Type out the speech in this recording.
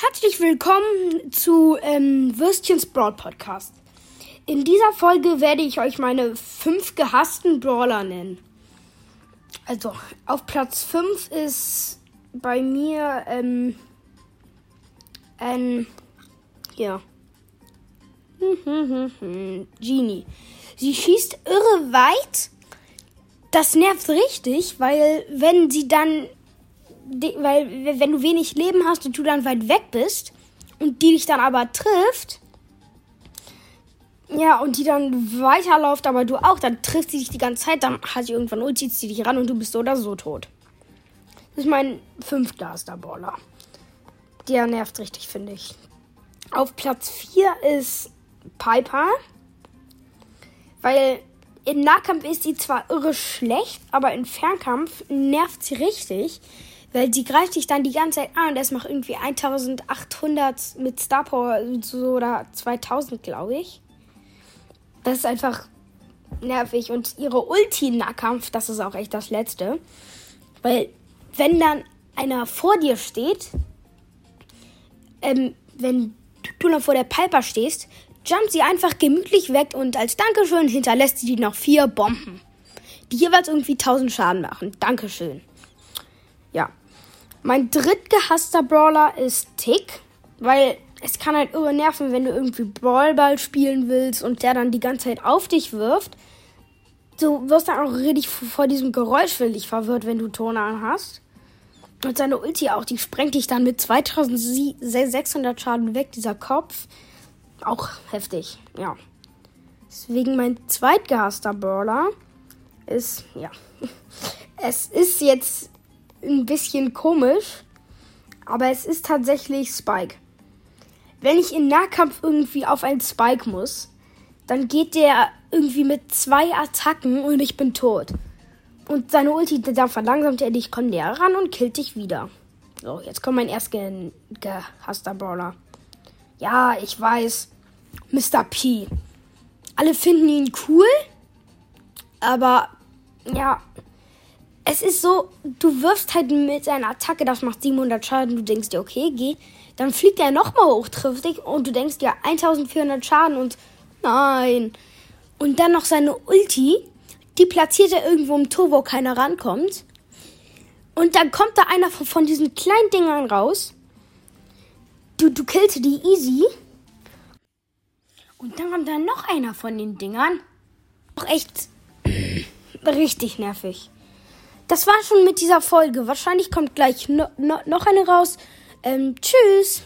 Herzlich willkommen zu ähm, Würstchens Brawl Podcast. In dieser Folge werde ich euch meine fünf gehassten Brawler nennen. Also, auf Platz 5 ist bei mir, ähm, ähm, ja. Genie. Sie schießt irre weit. Das nervt richtig, weil wenn sie dann weil wenn du wenig Leben hast und du dann weit weg bist und die dich dann aber trifft, ja, und die dann weiterläuft, aber du auch, dann trifft sie dich die ganze Zeit, dann hat sie irgendwann und zieht sie dich ran und du bist so oder so tot. Das ist mein fünfter Starballer. Der nervt richtig, finde ich. Auf Platz 4 ist Piper. Weil in Nahkampf ist sie zwar irre schlecht, aber in Fernkampf nervt sie richtig. Weil sie greift dich dann die ganze Zeit an und das macht irgendwie 1800 mit Star Power so oder 2000, glaube ich. Das ist einfach nervig. Und ihre Ulti-Nahkampf, das ist auch echt das Letzte. Weil, wenn dann einer vor dir steht, ähm, wenn du noch vor der Piper stehst, jumpt sie einfach gemütlich weg und als Dankeschön hinterlässt sie dir noch vier Bomben. Die jeweils irgendwie 1000 Schaden machen. Dankeschön. Ja. Mein drittgehasster Brawler ist Tick, weil es kann halt irre nerven, wenn du irgendwie Brawlball spielen willst und der dann die ganze Zeit auf dich wirft. Du wirst dann auch richtig vor diesem Geräusch völlig verwirrt, wenn du Ton an hast. Und seine Ulti auch, die sprengt dich dann mit 2600 Schaden weg, dieser Kopf. Auch heftig, ja. Deswegen mein zweitgehasster Brawler ist, ja. Es ist jetzt ein bisschen komisch, aber es ist tatsächlich Spike. Wenn ich in Nahkampf irgendwie auf einen Spike muss, dann geht der irgendwie mit zwei Attacken und ich bin tot. Und seine Ulti, da verlangsamt er dich, kommt näher ran und killt dich wieder. So, jetzt kommt mein erst ge gehasster Brawler. Ja, ich weiß. Mr. P. Alle finden ihn cool, aber ja, es ist so, du wirfst halt mit seiner Attacke, das macht 700 Schaden, du denkst dir, okay, geh. Dann fliegt er nochmal hoch, trifft dich und du denkst dir 1400 Schaden und nein. Und dann noch seine Ulti, die platziert er irgendwo im Tor, wo keiner rankommt. Und dann kommt da einer von, von diesen kleinen Dingern raus. Du, du killst die easy. Und dann kommt da noch einer von den Dingern. Auch echt richtig nervig das war schon mit dieser Folge. Wahrscheinlich kommt gleich no, no, noch eine raus. Ähm, tschüss.